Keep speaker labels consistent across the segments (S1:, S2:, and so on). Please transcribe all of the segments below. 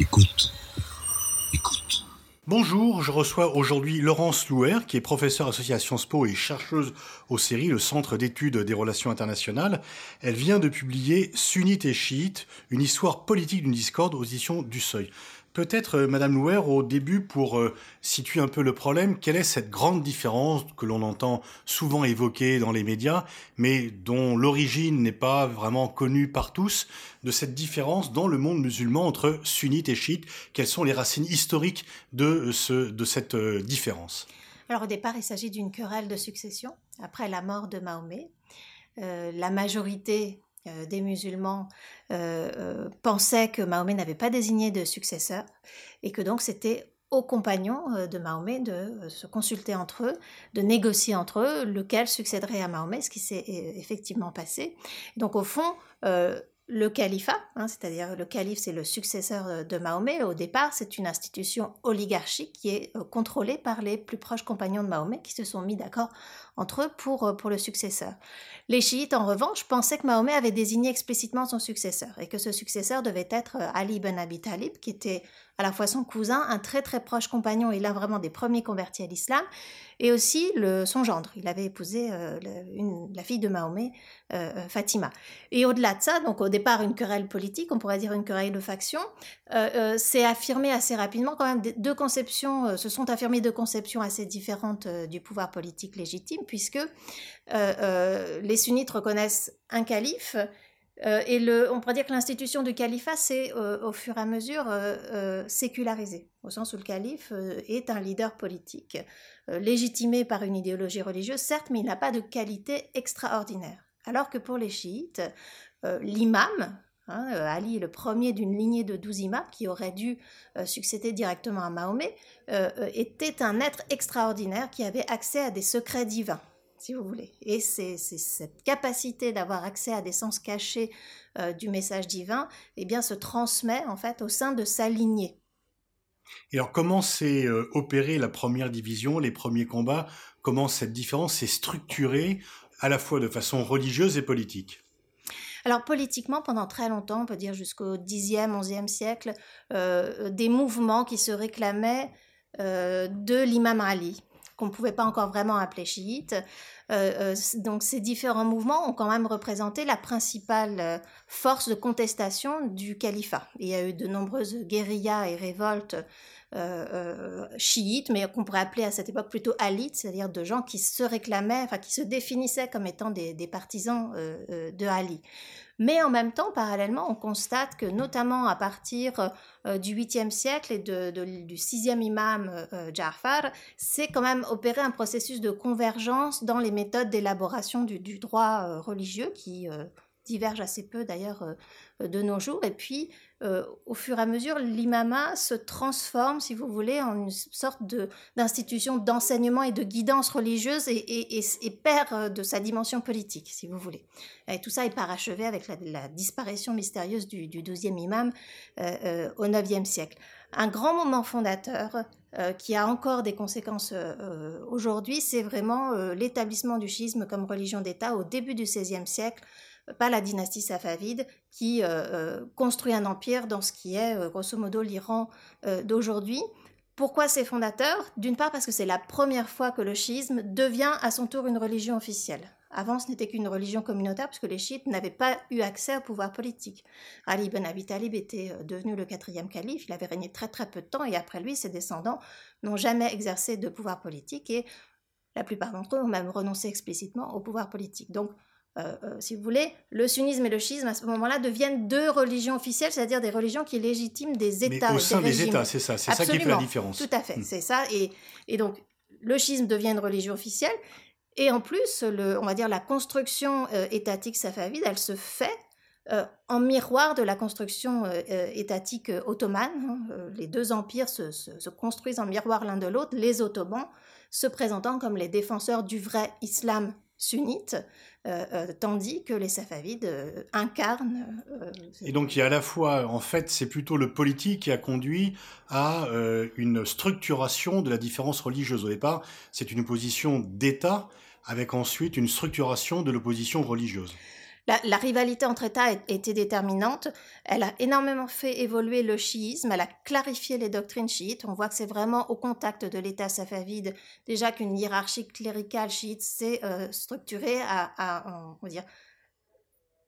S1: Écoute. Écoute.
S2: Bonjour, je reçois aujourd'hui Laurence Louer, qui est professeure associée à Sciences Po et chercheuse au CERI, le Centre d'études des relations internationales. Elle vient de publier Sunnite et chiite, une histoire politique d'une discorde aux éditions du Seuil. Peut-être, euh, Madame Louer, au début, pour euh, situer un peu le problème, quelle est cette grande différence que l'on entend souvent évoquer dans les médias, mais dont l'origine n'est pas vraiment connue par tous, de cette différence dans le monde musulman entre sunnites et chiites Quelles sont les racines historiques de, ce, de cette euh, différence?
S3: Alors au départ, il s'agit d'une querelle de succession après la mort de Mahomet. la majorité euh, des musulmans euh, euh, pensaient que Mahomet n'avait pas désigné de successeur et que donc c'était aux compagnons de Mahomet de se consulter entre eux, de négocier entre eux lequel succéderait à Mahomet, ce qui s'est effectivement passé. Donc au fond, le califat, hein, c'est-à-dire le calife, c'est le successeur de Mahomet. Au départ, c'est une institution oligarchique qui est contrôlée par les plus proches compagnons de Mahomet qui se sont mis d'accord entre eux pour, pour le successeur. Les chiites, en revanche, pensaient que Mahomet avait désigné explicitement son successeur et que ce successeur devait être euh, Ali ibn Abi Talib, qui était à la fois son cousin, un très très proche compagnon et l'un vraiment des premiers convertis à l'islam, et aussi son gendre. Il avait épousé euh, la fille de Mahomet, euh, euh, Fatima. Et au-delà de ça, donc au départ une querelle politique, on pourrait dire une querelle de faction, c'est affirmé assez rapidement quand même deux conceptions, se sont affirmées deux conceptions assez différentes du pouvoir politique légitime, puisque les sunnites reconnaissent un calife et le, on pourrait dire que l'institution du califat s'est au fur et à mesure sécularisée, au sens où le calife est un leader politique euh, légitimé par une idéologie religieuse, certes, mais il n'a pas de qualité extraordinaire. Alors que pour les chiites, euh, l'imam, hein, euh, Ali le premier d'une lignée de douze imams qui aurait dû succéder directement à Mahomet, était un être extraordinaire qui avait accès à des secrets divins si vous voulez. Et c'est cette capacité d'avoir accès à des sens cachés du message divin, eh bien, se transmet en fait au sein de sa lignée.
S2: Et alors comment s'est euh, opérée la première division, les premiers combats? Comment cette différence s'est structurée à la fois de façon religieuse et politique?
S3: Alors politiquement, pendant très longtemps, on peut dire jusqu'au 10e, 11e siècle, euh, des mouvements qui se réclamaient euh, de l'imam Ali, qu'on ne pouvait pas encore vraiment appeler chiite. donc ces différents mouvements ont quand même représenté la principale force de contestation du califat. Il y a eu de nombreuses guérillas et révoltes euh, euh, chiites, mais qu'on pourrait appeler à cette époque plutôt alites, c'est-à-dire de gens qui se réclamaient, enfin qui se définissaient comme étant des, partisans euh, de Ali. Mais en même temps, parallèlement, on constate que notamment à partir du 8e siècle et du 6e imam Ja'far, c'est quand même opéré un processus de convergence dans les méthodes d'élaboration du, du, droit religieux qui divergent assez peu d'ailleurs de nos jours. Et puis, euh, au fur et à mesure, l'imama se transforme, si vous voulez, en une sorte d'institution d'enseignement et de guidance religieuse et, perd euh, de sa dimension politique, si vous voulez. Et tout ça est parachevé avec la, disparition mystérieuse du, douzième imam euh, au IXe siècle. Un grand moment fondateur qui a encore des conséquences aujourd'hui, c'est vraiment l'établissement du schisme comme religion d'État au début du XVIe siècle pas la dynastie safavide, qui euh, euh, construit un empire dans ce qui est, euh, grosso modo, l'Iran d'aujourd'hui. Pourquoi c'est fondateur D'une part parce que c'est la première fois que le chiisme devient à son tour une religion officielle. Avant, ce n'était qu'une religion communautaire puisque les chiites n'avaient pas eu accès au pouvoir politique. Ali ibn Abi Talib était devenu le quatrième calife, il avait régné très très peu de temps et après lui, ses descendants n'ont jamais exercé de pouvoir politique et la plupart d'entre eux ont même renoncé explicitement au pouvoir politique. Donc, euh, euh, si vous voulez, le sunnisme et le schisme à ce moment-là deviennent deux religions officielles, c'est-à-dire des religions qui légitiment des États.
S2: Mais au sein des, États, c'est ça, c'est ça qui fait la différence.
S3: Tout à fait, hmm. c'est ça. Et, et, donc, le schisme devient une religion officielle, et en plus, le, on va dire la construction euh, étatique safavide, elle se fait en miroir de la construction étatique ottomane. Hein. les deux empires se, se, se construisent en miroir l'un de l'autre, les Ottomans se présentant comme les défenseurs du vrai islam sunnite, euh, euh, tandis que les Safavides euh, incarnent.
S2: et donc il y a à la fois, en fait, c'est plutôt le politique qui a conduit à une structuration de la différence religieuse. Au départ, c'est une opposition d'État avec ensuite une structuration de l'opposition religieuse.
S3: La, rivalité entre États était déterminante. Elle a énormément fait évoluer le chiisme, elle a clarifié les doctrines chiites. On voit que c'est vraiment au contact de l'État safavide, déjà qu'une hiérarchie cléricale chiite s'est euh, structurée à, on va dire,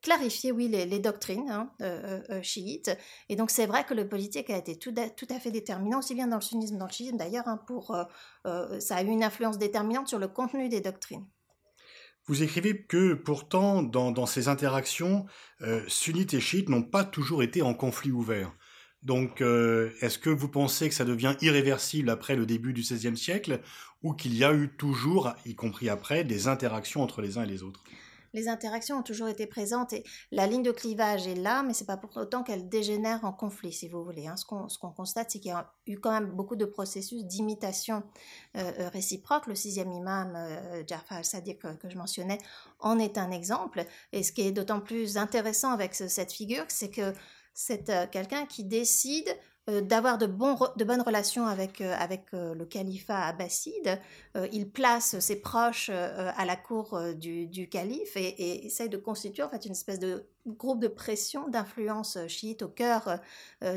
S3: clarifier, oui, les, doctrines hein, euh, euh, chiites. Et donc, c'est vrai que le politique a été tout, à fait déterminant, aussi bien dans le sunnisme dans le chiisme, d'ailleurs, hein, pour, ça a eu une influence déterminante sur le contenu des doctrines.
S2: Vous écrivez que pourtant, dans, ces interactions, euh, sunnites et chiites n'ont pas toujours été en conflit ouvert. Donc, euh, est-ce que vous pensez que ça devient irréversible après le début du XVIe siècle, ou qu'il y a eu toujours, y compris après, des interactions entre les uns et les autres?
S3: Les interactions ont toujours été présentes et la ligne de clivage est là, mais c'est pas pour autant qu'elle dégénère en conflit, si vous voulez. Hein. Ce qu'on constate, c'est qu'il y a eu quand même beaucoup de processus d'imitation euh, euh, réciproque. Le sixième imam, euh, Jafar al-Sadiq, que, je mentionnais, en est un exemple. Et ce qui est d'autant plus intéressant avec cette figure, c'est que c'est quelqu'un qui décide d'avoir de, bonnes relations avec, euh, euh, le califat abbasside. il place ses proches à la cour du, calife et, et, essaye de constituer en fait une espèce de groupe de pression, d'influence chiite au cœur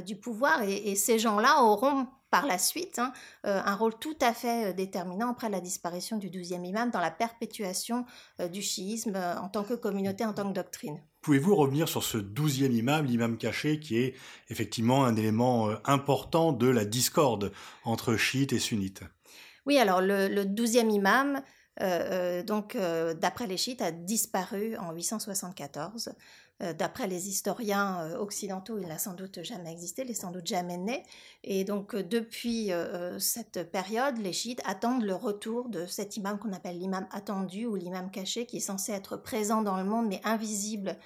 S3: du pouvoir. Et, ces gens-là auront par la suite hein, un rôle tout à fait déterminant après la disparition du douzième imam dans la perpétuation du chiisme en tant que communauté, en tant que doctrine.
S2: Pouvez-vous revenir sur ce douzième imam, l'imam caché, qui est effectivement un élément euh, important de la discorde entre chiites et sunnites?
S3: Oui, alors le douzième imam, euh, euh, donc d'après les chiites, a disparu en 874. D'après les historiens occidentaux, il n'a sans doute jamais existé, il n'est sans doute jamais né. Et donc depuis cette période, les chiites attendent le retour de cet imam qu'on appelle l'imam attendu ou l'imam caché, qui est censé être présent dans le monde mais invisible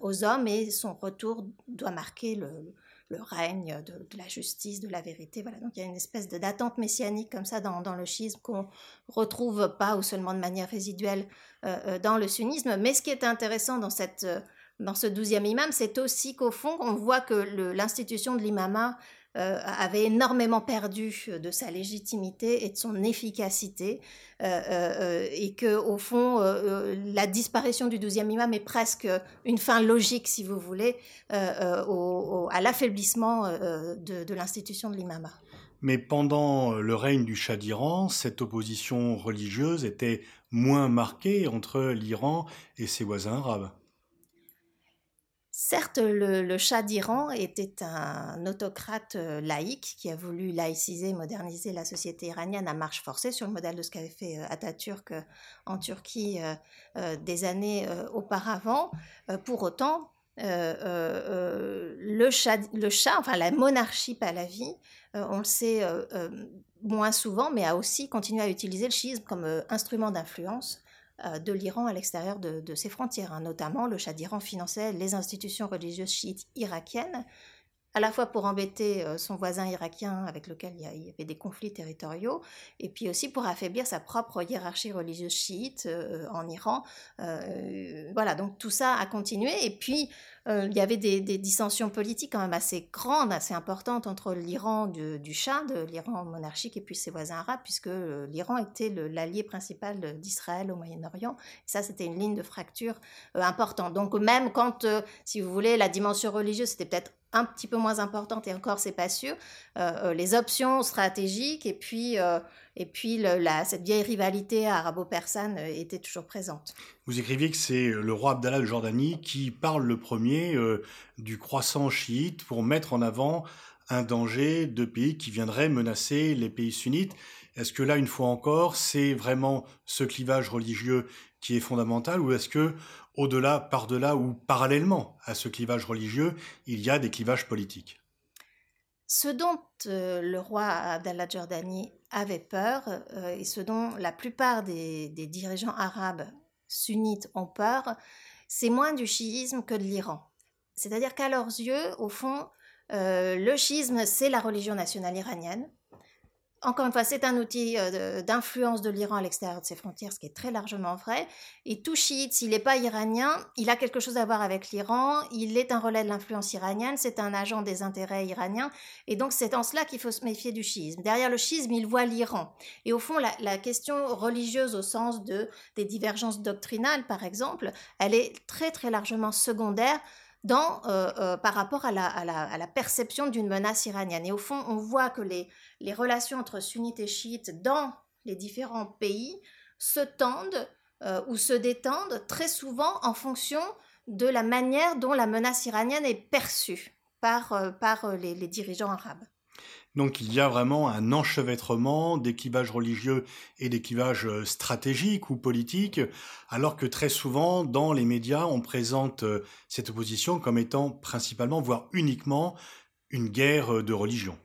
S3: aux hommes. Et son retour doit marquer le, règne de, la justice, de la vérité. Voilà. Donc il y a une espèce d'attente messianique comme ça dans, le schisme qu'on retrouve pas ou seulement de manière résiduelle dans le sunnisme. Mais ce qui est intéressant dans cette dans ce douzième imam, c'est aussi qu'au fond, on voit que l'institution de l'imama euh, avait énormément perdu de sa légitimité et de son efficacité, euh, euh, et que au fond, la disparition du douzième imam est presque une fin logique, si vous voulez, à l'affaiblissement de, de l'institution de l'imama.
S2: Mais pendant le règne du Shah d'Iran, cette opposition religieuse était moins marquée entre l'Iran et ses voisins arabes.
S3: Certes, le, le Shah d'Iran était un autocrate euh, laïque qui a voulu laïciser, moderniser la société iranienne à marche forcée sur le modèle de ce qu'avait fait euh, Atatürk euh, en Turquie des années auparavant. Pour autant, le, Shah, le enfin la monarchie pahlavi, on le sait moins souvent, mais a aussi continué à utiliser le schisme comme instrument d'influence de l'Iran à l'extérieur de, ses frontières. Hein. Notamment, le Shah d'Iran finançait les institutions religieuses chiites irakiennes, à la fois pour embêter euh, son voisin irakien avec lequel il y, avait des conflits territoriaux, et puis aussi pour affaiblir sa propre hiérarchie religieuse chiite euh, en Iran. voilà, donc tout ça a continué. Et puis, euh, il y avait des, dissensions politiques quand même assez grandes, assez importantes entre l'Iran du Shah, de l'Iran monarchique, et puis ses voisins arabes, puisque euh, l'Iran était l'allié principal d'Israël au Moyen-Orient. Ça, c'était une ligne de fracture euh, importante. Donc même quand, si vous voulez, la dimension religieuse, c'était peut-être un petit peu moins importante et encore c'est pas sûr. les options stratégiques et puis et puis la, cette vieille rivalité arabo-persane était toujours présente.
S2: Vous écriviez que c'est le roi Abdallah de Jordanie qui parle le premier euh, du croissant chiite pour mettre en avant un danger de pays qui viendraient menacer les pays sunnites. Est-ce que là, une fois encore, c'est vraiment ce clivage religieux qui est fondamental ou est-ce que au-delà, par-delà ou parallèlement à ce clivage religieux, il y a des clivages politiques?
S3: Ce dont euh, le roi Abdallah de Jordanie avait peur euh, et ce dont la plupart des dirigeants arabes sunnites ont peur, c'est moins du chiisme que de l'Iran. C'est-à-dire qu'à leurs yeux, au fond, euh, le chiisme, c'est la religion nationale iranienne. Encore une fois, c'est un outil euh, d'influence de l'Iran à l'extérieur de ses frontières, ce qui est très largement vrai. Et tout chiite, s'il n'est pas iranien, il a quelque chose à voir avec l'Iran, il est un relais de l'influence iranienne, c'est un agent des intérêts iraniens, et donc c'est en cela qu'il faut se méfier du chiisme. Derrière le schisme, il voit l'Iran. Et au fond, la, question religieuse au sens de, des divergences doctrinales, par exemple, elle est très très largement secondaire dans, euh, euh, par rapport à la, perception d'une menace iranienne. Et au fond, on voit que les, relations entre sunnites et chiites dans les différents pays se tendent euh, ou se détendent très souvent en fonction de la manière dont la menace iranienne est perçue par, les, dirigeants arabes.
S2: Donc il y a vraiment un enchevêtrement d'équivages religieux et d'équivages stratégiques ou politiques, alors que très souvent dans les médias on présente cette opposition comme étant principalement, voire uniquement, une guerre de religion.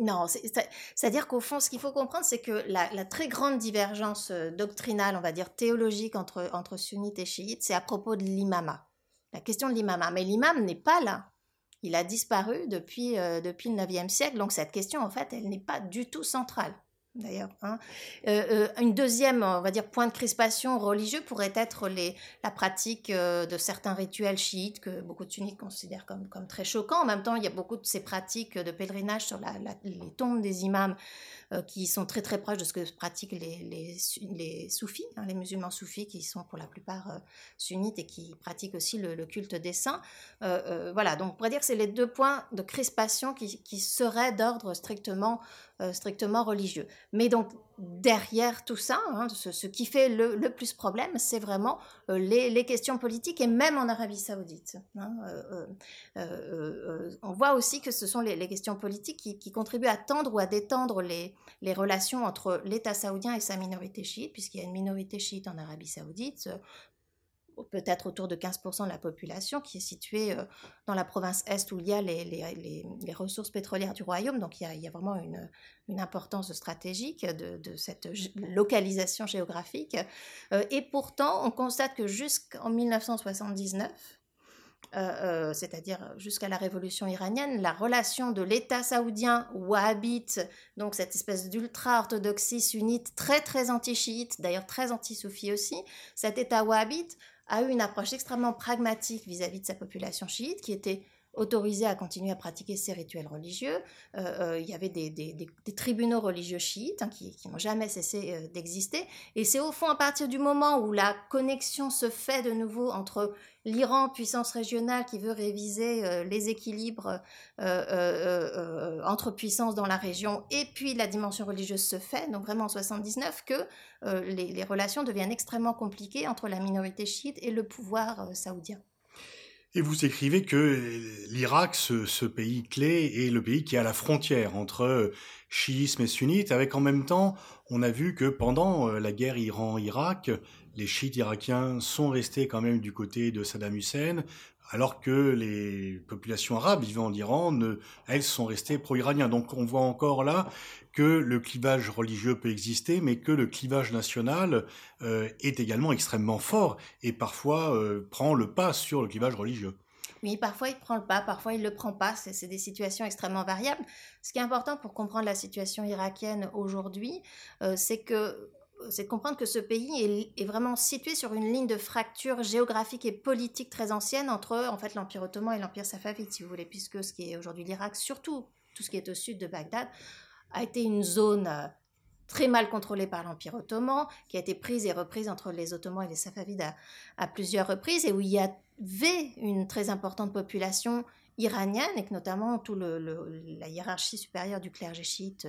S3: Non, c'est-à-dire qu'au fond, ce qu'il faut comprendre, c'est que la, très grande divergence euh, doctrinale, on va dire théologique entre, entre sunnites et chiites, c'est à propos de l'imama. La question de l'imama. Mais l'imam n'est pas là. Il a disparu depuis, euh, depuis le 9e siècle, donc cette question, en fait, elle n'est pas du tout centrale d'ailleurs. Hein. Euh, euh, une deuxième, on va dire, point de crispation religieux pourrait être les, la pratique euh, de certains rituels chiites que beaucoup de sunnites considèrent comme, comme très choquants. En même temps, il y a beaucoup de ces pratiques de pèlerinage sur la, les tombes des imams qui sont très très proches de ce que pratiquent les, les, les soufis, hein, les musulmans soufis qui sont pour la plupart sunnites et qui pratiquent aussi le, culte des saints. Voilà, donc on pourrait dire que c'est les deux points de crispation qui, qui seraient d'ordre strictement, strictement religieux. Mais donc derrière tout ça, hein, ce, qui fait le, plus problème, c'est vraiment euh, les, questions politiques et même en Arabie saoudite. Hein, euh, euh, on voit aussi que ce sont les, questions politiques qui, contribuent à tendre ou à détendre les relations entre l'État saoudien et sa minorité chiite, puisqu'il y a une minorité chiite en Arabie saoudite, peut-être autour de 15% de la population, qui est située euh, dans la province Est où il y a les, ressources pétrolières du royaume. Donc il y a, vraiment une, importance stratégique de, cette localisation géographique. Euh, et pourtant, on constate que jusqu'en 1979, euh, c'est-à-dire jusqu'à la révolution iranienne, la relation de l'État saoudien wahhabite, donc cette espèce d'ultra-orthodoxie sunnite très très anti-chiite, d'ailleurs très anti-soufi aussi, cet État wahhabite a eu une approche extrêmement pragmatique vis-à-vis de sa population chiite, qui était autorisée à continuer à pratiquer ses rituels religieux. Euh, euh, il y avait des, tribunaux religieux chiites hein, qui, n'ont jamais cessé euh, d'exister. Et c'est au fond à partir du moment où la connexion se fait de nouveau entre l'Iran, puissance régionale qui veut réviser les équilibres entre puissances dans la région, et puis la dimension religieuse se fait, donc vraiment en 79, que les, relations deviennent extrêmement compliquées entre la minorité chiite et le pouvoir saoudien.
S2: Et vous écrivez que l'Irak, ce, pays clé, est le pays qui est à la frontière entre chiisme et sunnite, avec en même temps, on a vu que pendant euh, la guerre Iran-Irak, les chiites irakiens sont restés quand même du côté de Saddam Hussein, alors que les populations arabes vivant en Iran, elles, sont restées pro-iraniens. Donc on voit encore là que le clivage religieux peut exister, mais que le clivage national euh, est également extrêmement fort et parfois euh, prend le pas sur le clivage religieux.
S3: Oui, parfois il prend le pas, parfois il ne le prend pas. C'est des situations extrêmement variables. Ce qui est important pour comprendre la situation irakienne aujourd'hui, euh, c'est que c'est de comprendre que ce pays est, vraiment situé sur une ligne de fracture géographique et politique très ancienne entre en fait l'Empire ottoman et l'Empire safavide, si vous voulez, puisque ce qui est aujourd'hui l'Irak, surtout tout ce qui est au sud de Bagdad, a été une zone euh, très mal contrôlée par l'Empire ottoman, qui a été prise et reprise entre les Ottomans et les Safavides à, plusieurs reprises, et où il y avait une très importante population iranienne, et que notamment tout la hiérarchie supérieure du clergé chiite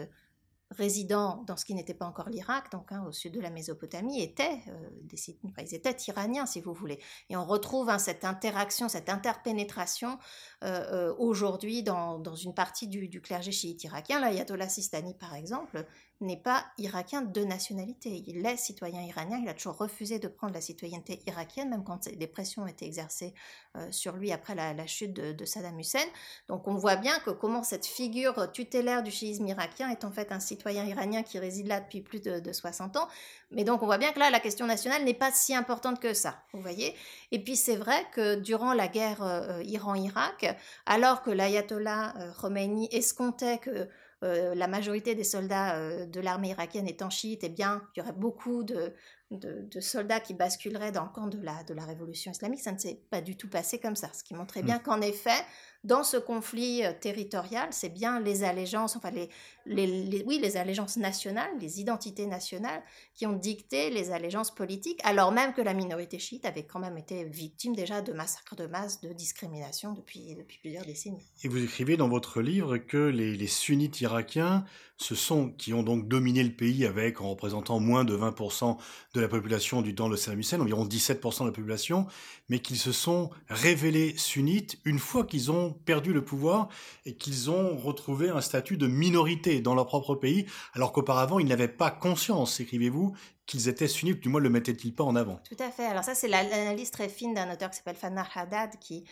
S3: résidents dans ce qui n'était pas encore l'Irak, donc hein, au sud de la Mésopotamie, étaient euh, des ils étaient iraniens, si vous voulez. Et on retrouve hein, cette interaction, cette interpénétration euh, euh, aujourd'hui dans, dans, une partie du, du clergé chiite irakien. L'ayatollah Sistani, par exemple, n'est pas irakien de nationalité. Il est citoyen iranien, il a toujours refusé de prendre la citoyenneté irakienne, même quand des pressions ont été exercées euh, sur lui après la, chute de, Saddam Hussein. Donc on voit bien que comment cette figure tutélaire du chiisme irakien est en fait un citoyen iranien qui réside là depuis plus de, 60 ans. Mais donc on voit bien que là, la question nationale n'est pas si importante que ça, vous voyez. Et puis c'est vrai que durant la guerre euh, Iran-Irak, alors que l'ayatollah euh, Khomeini escomptait que la majorité des soldats de l'armée irakienne étant chiites, eh bien, il y aurait beaucoup de, de, soldats qui basculeraient dans le camp de la, de la révolution islamique. Ça ne s'est pas du tout passé comme ça, ce qui montrait bien mmh. qu'en effet, dans ce conflit euh, territorial, c'est bien les allégeances, enfin les, les, oui, les allégeances nationales, les identités nationales qui ont dicté les allégeances politiques, alors même que la minorité chiite avait quand même été victime déjà de massacres de masse, de discrimination depuis, plusieurs décennies.
S2: Et vous écrivez dans votre livre que les sunnites irakiens, ce sont qui ont donc dominé le pays avec en représentant moins de 20% de la population du temps de Saddam Hussein, environ 17% de la population, mais qu'ils se sont révélés sunnites une fois qu'ils ont perdu le pouvoir et qu'ils ont retrouvé un statut de minorité dans leur propre pays, alors qu'auparavant ils n'avaient pas conscience, écrivez-vous, qu'ils étaient sunnites, du moins le mettaient-ils pas en avant
S3: Tout à fait. Alors ça, c'est l'analyse très fine d'un auteur qui s'appelle Fannar Haddad, qui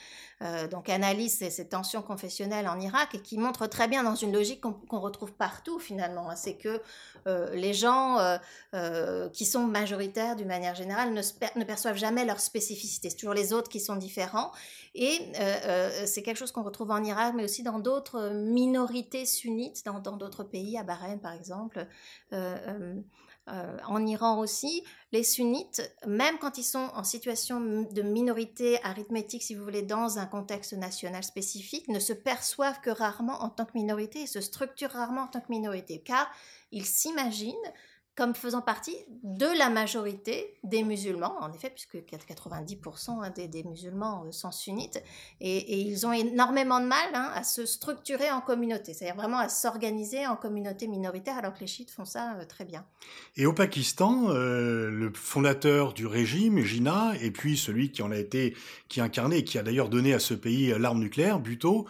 S3: euh, donc analyse ces, tensions confessionnelles en Irak et qui montre très bien dans une logique qu'on retrouve partout finalement. Hein. C'est que euh, les gens euh, qui sont majoritaires d'une manière générale ne, ne, perçoivent jamais leur spécificité. C'est toujours les autres qui sont différents. Et c'est quelque chose qu'on retrouve en Irak, mais aussi dans d'autres minorités sunnites, dans d'autres pays, à Bahreïn par exemple. Euh, en Iran aussi, les sunnites, même quand ils sont en situation de minorité arithmétique, si vous voulez, dans un contexte national spécifique, ne se perçoivent que rarement en tant que minorité et se structurent rarement en tant que minorité, car ils s'imaginent comme faisant partie de la majorité des musulmans, en effet, puisque 90% hein, des, musulmans euh, sont sunnites, et, ils ont énormément de mal hein, à se structurer en communauté, c'est-à-dire vraiment à s'organiser en communauté minoritaire, alors que les chiites font ça euh, très bien.
S2: Et au Pakistan, euh, le fondateur du régime, Jinnah, et puis celui qui en a été, qui incarné, et qui a d'ailleurs donné à ce pays l'arme nucléaire, Bhutto,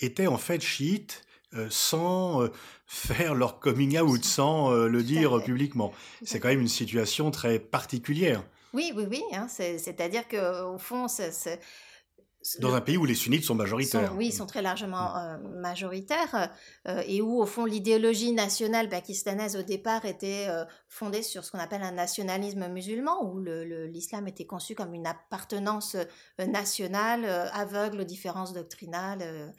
S2: était en fait chiite sans euh, faire leur coming out, sans euh, le dire publiquement. C'est quand même une situation très particulière.
S3: Oui, oui, oui. Hein, c'est-à-dire qu'au fond, c'est
S2: dans un pays où les sunnites sont majoritaires.
S3: oui, ils sont très largement mm. majoritaires et où, au fond, l'idéologie nationale pakistanaise, au départ, était fondée sur ce qu'on appelle un nationalisme musulman, où l'islam était conçu comme une appartenance nationale, aveugle aux différences doctrinales,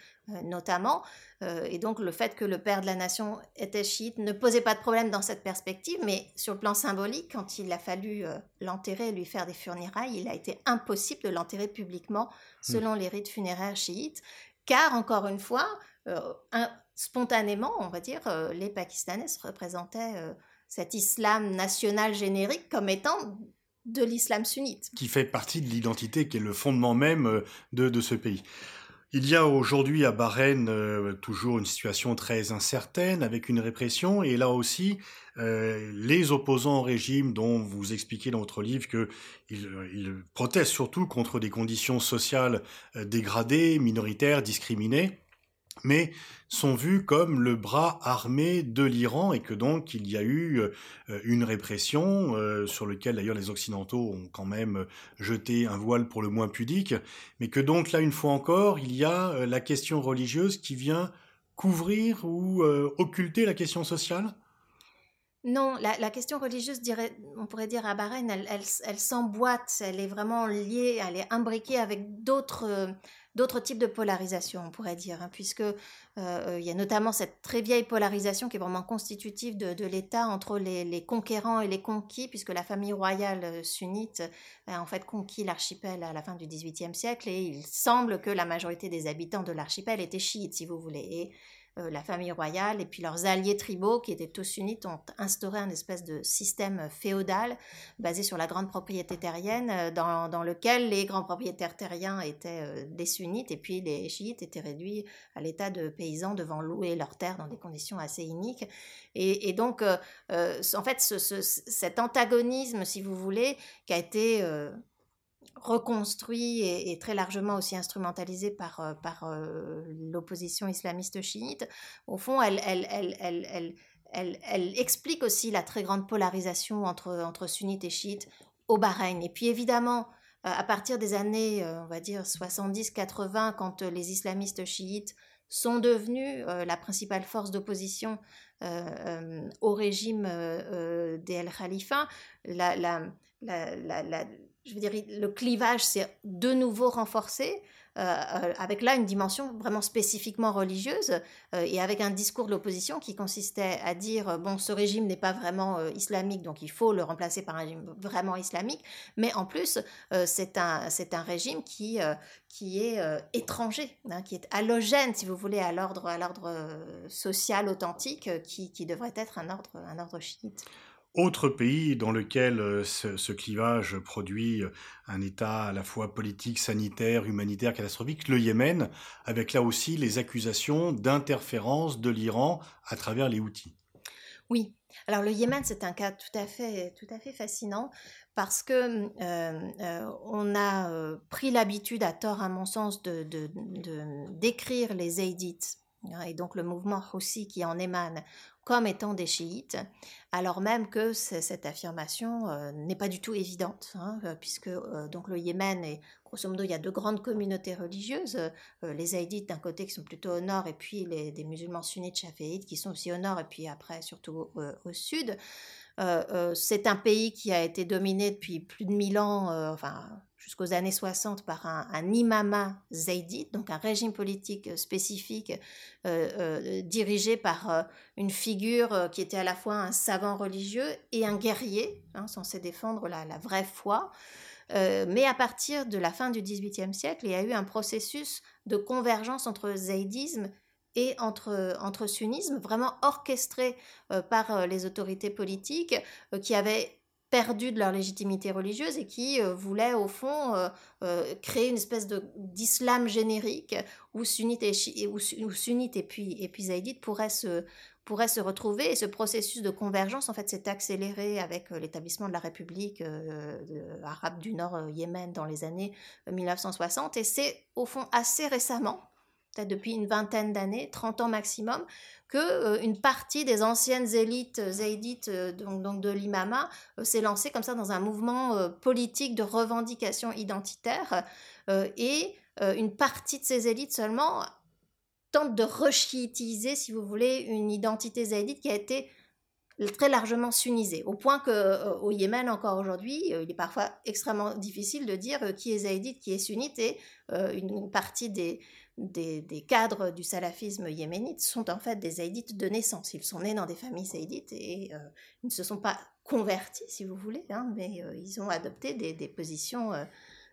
S3: notamment. Euh, et donc le fait que le père de la nation était chiite ne posait pas de problème dans cette perspective, mais sur le plan symbolique, quand il a fallu euh, l'enterrer et lui faire des funérailles, il a été impossible de l'enterrer publiquement hmm. selon les rites funéraires chiites, car encore une fois, euh, spontanément, on va dire, les Pakistanais représentaient cet islam national générique comme étant de l'islam sunnite.
S2: Qui fait partie de l'identité, qui est le fondement même de ce pays. Il y a aujourd'hui à Bahreïn euh, toujours une situation très incertaine avec une répression et là aussi euh, les opposants au régime dont vous expliquez dans votre livre qu'ils euh, protestent surtout contre des conditions sociales dégradées, minoritaires, discriminées mais sont vus comme le bras armé de l'Iran et que donc il y a eu euh, une répression euh, sur lequel d'ailleurs les Occidentaux ont quand même jeté un voile pour le moins pudique, mais que donc là une fois encore il y a euh, la question religieuse qui vient couvrir ou occulter la question sociale?
S3: Non, la, question religieuse, on pourrait dire à Bahreïn, elle s'emboîte, elle est vraiment liée, elle est imbriquée avec d'autres d'autres types de polarisation, on pourrait dire, hein, puisque euh, il y a notamment cette très vieille polarisation qui est vraiment constitutive de, l'État entre les, conquérants et les conquis, puisque la famille royale euh, sunnite a en fait conquis l'archipel à la fin du XVIIIe siècle, et il semble que la majorité des habitants de l'archipel étaient chiites, si vous voulez. La famille royale et puis leurs alliés tribaux qui étaient tous sunnites ont instauré un espèce de système féodal basé sur la grande propriété terrienne euh, dans, lequel les grands propriétaires terriens étaient euh, des sunnites et puis les chiites étaient réduits à l'état de paysans devant louer leurs terres dans des conditions assez iniques. Et, donc, en fait, cet antagonisme, si vous voulez, qui a été reconstruit et, très largement aussi instrumentalisé par, euh, par euh, l'opposition islamiste chiite, au fond, elle, elle, elle, elle, explique aussi la très grande polarisation entre, entre sunnites et chiites au Bahreïn. Et puis évidemment, euh, à partir des années, on va dire 70-80, quand les islamistes chiites sont devenus la principale force d'opposition au régime des El Khalifa, la, la, la, je veux dire, le clivage s'est de nouveau renforcé avec là une dimension vraiment spécifiquement religieuse et avec un discours de l'opposition qui consistait à dire bon ce régime n'est pas vraiment islamique donc il faut le remplacer par un régime vraiment islamique mais en plus c'est un un régime qui qui est étranger hein, qui est allogène si vous voulez à l'ordre à l'ordre social authentique qui, qui devrait être un ordre un ordre chiite.
S2: Autre pays dans lequel euh, ce, clivage produit euh, un état à la fois politique, sanitaire, humanitaire, catastrophique, le Yémen, avec là aussi les accusations d'interférence de l'Iran à travers les outils.
S3: Oui, alors le Yémen, c'est un cas tout à fait, tout à fait fascinant parce que euh, on a pris l'habitude, à tort à mon sens, de, décrire les Zaydites et donc le mouvement Houthi qui en émane comme étant des chiites, alors même que cette affirmation euh, n'est pas du tout évidente, hein, euh, puisque euh, donc le Yémen est grosso modo il y a deux grandes communautés religieuses, les Haïdites d'un côté qui sont plutôt au nord, et puis les, musulmans sunnites chaféites qui sont aussi au nord, et puis après surtout au sud. C'est un pays qui a été dominé depuis plus de mille ans, enfin jusqu'aux années 60 par un, un, imama zaydite, donc un régime politique euh, spécifique euh, euh, dirigé par une figure qui était à la fois un savant religieux et un guerrier, hein, censé défendre la, vraie foi. mais à partir de la fin du XVIIIe siècle, il y a eu un processus de convergence entre zaydisme et entre, sunnisme, vraiment orchestré par les autorités politiques qui avaient perdus de leur légitimité religieuse et qui euh, voulaient au fond euh, euh, créer une espèce d'islam générique où sunnites et, où, sunnites et puis et puis zaïdites pourraient se pourraient se retrouver. Et ce processus de convergence en fait s'est accéléré avec l'établissement de la République arabe du Nord Yémen dans les années 1960 et c'est au fond assez récemment peut-être depuis une vingtaine d'années, 30 ans maximum, que euh, une partie des anciennes élites euh, zaïdites euh, donc, de l'imama s'est lancée comme ça dans un mouvement politique de revendication identitaire et une partie de ces élites seulement tente de rechiitiser, si vous voulez, une identité zaïdite qui a été très largement sunnisée, au point que au Yémen encore aujourd'hui, il est parfois extrêmement difficile de dire qui est zaïdite, qui est sunnite, et une partie des, des, cadres du salafisme yéménite sont en fait des zaïdites de naissance. Ils sont nés dans des familles zaïdites et euh, ils ne se sont pas convertis, si vous voulez, hein, mais euh, ils ont adopté des, positions, euh,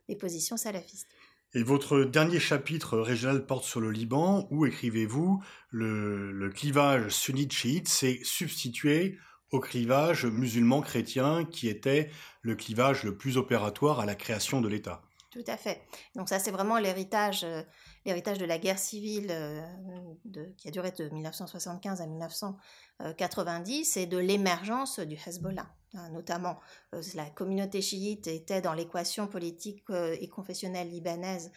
S3: des positions salafistes.
S2: Et votre dernier chapitre régional porte sur le Liban, où écrivez-vous? Le, le clivage sunnite-chiite s'est substitué au clivage musulman-chrétien qui était le clivage le plus opératoire à la création de l'État.
S3: Tout à fait. Donc ça, c'est vraiment l'héritage l'héritage de la guerre civile euh, qui a duré de 1975 à 1990 et de l'émergence du Hezbollah. Hein, notamment, euh, la communauté chiite était dans l'équation politique euh, et confessionnelle libanaise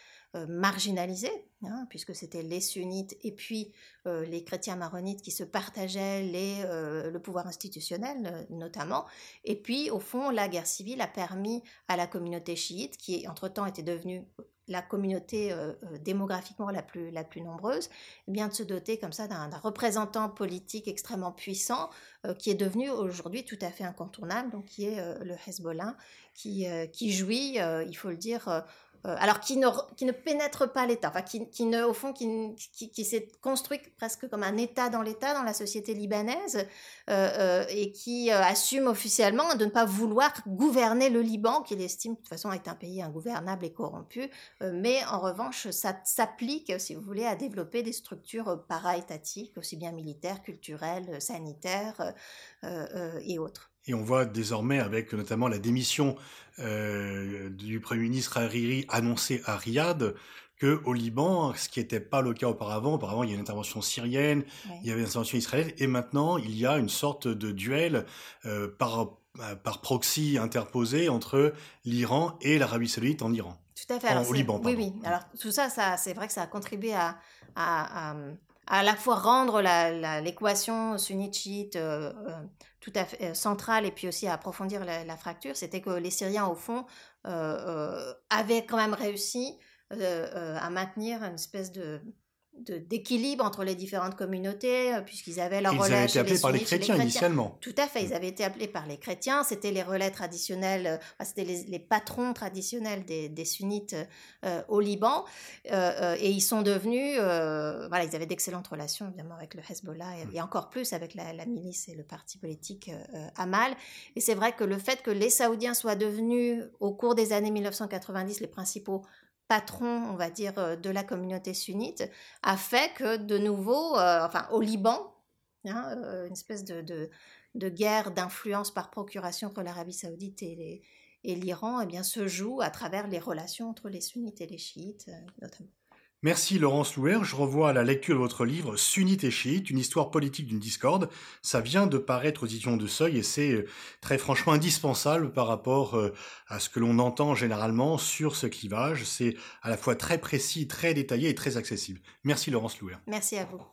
S3: marginalisée, hein, puisque c'était les sunnites et puis les chrétiens maronites qui se partageaient le pouvoir institutionnel, notamment. Et puis, au fond, la guerre civile a permis à la communauté chiite, qui entre-temps était devenue la communauté euh, euh, démographiquement la plus, la plus nombreuse, eh bien de se doter comme ça d'un représentant politique extrêmement puissant euh, qui est devenu aujourd'hui tout à fait incontournable, donc qui est le Hezbollah, qui, qui jouit, il faut le dire, euh, alors qui ne, pénètre pas l'État, enfin qui, ne, au fond, qui, qui, s'est construit presque comme un État dans l'État, dans la société libanaise, euh, euh, et qui assume officiellement de ne pas vouloir gouverner le Liban, qu'il estime de toute façon être un pays ingouvernable et corrompu, mais en revanche, ça s'applique, si vous voulez, à développer des structures para-étatiques, aussi bien militaires, culturelles, sanitaires et autres.
S2: Et on voit désormais, avec notamment la démission euh, du Premier ministre Hariri annoncée à Riyad, que au Liban, ce qui n'était pas le cas auparavant, auparavant il y a une intervention syrienne, il y avait une intervention israélienne, et maintenant il y a une sorte de duel euh, par, euh, par proxy interposé entre l'Iran et l'Arabie saoudite en Iran.
S3: Tout à fait. au Liban, pardon. Oui, oui. Alors tout ça, ça c'est vrai que ça a contribué à, à, à la fois rendre l'équation sunnite-chiite euh, euh, à euh, centrale et puis aussi à approfondir la, fracture, c'était que les Syriens, au fond, avaient quand même réussi à maintenir une espèce de, d'équilibre entre les différentes communautés, euh, puisqu'ils avaient leur
S2: Ils
S3: relais
S2: avaient été appelés
S3: les
S2: par les
S3: sunnites, chez
S2: chrétiens initialement.
S3: Tout à fait, ils avaient été appelés par les chrétiens, c'était les relais traditionnels, euh, enfin, c'était les, les patrons traditionnels des, des sunnites euh, au Liban, euh, et ils sont devenus, euh, voilà, ils avaient d'excellentes relations évidemment avec le Hezbollah, et, et encore plus avec la, la milice et le parti politique Amal. Et c'est vrai que le fait que les Saoudiens soient devenus, au cours des années 1990, les principaux patrons, on va dire, euh, de la communauté sunnite, a fait que de nouveau, euh, enfin au Liban, hein, euh, une espèce de, guerre d'influence par procuration entre l'Arabie saoudite et les- l'Iran eh se joue à travers les relations entre les sunnites et les chiites, notamment.
S2: Merci Laurence Louer. Je revois à la lecture de votre livre Sunnite et chiite, une histoire politique d'une discorde. Ça vient de paraître aux éditions de Seuil et c'est euh, très franchement indispensable par rapport euh, à ce que l'on entend généralement sur ce clivage. C'est à la fois très précis, très détaillé et très accessible. Merci Laurence Louer.
S3: Merci à vous.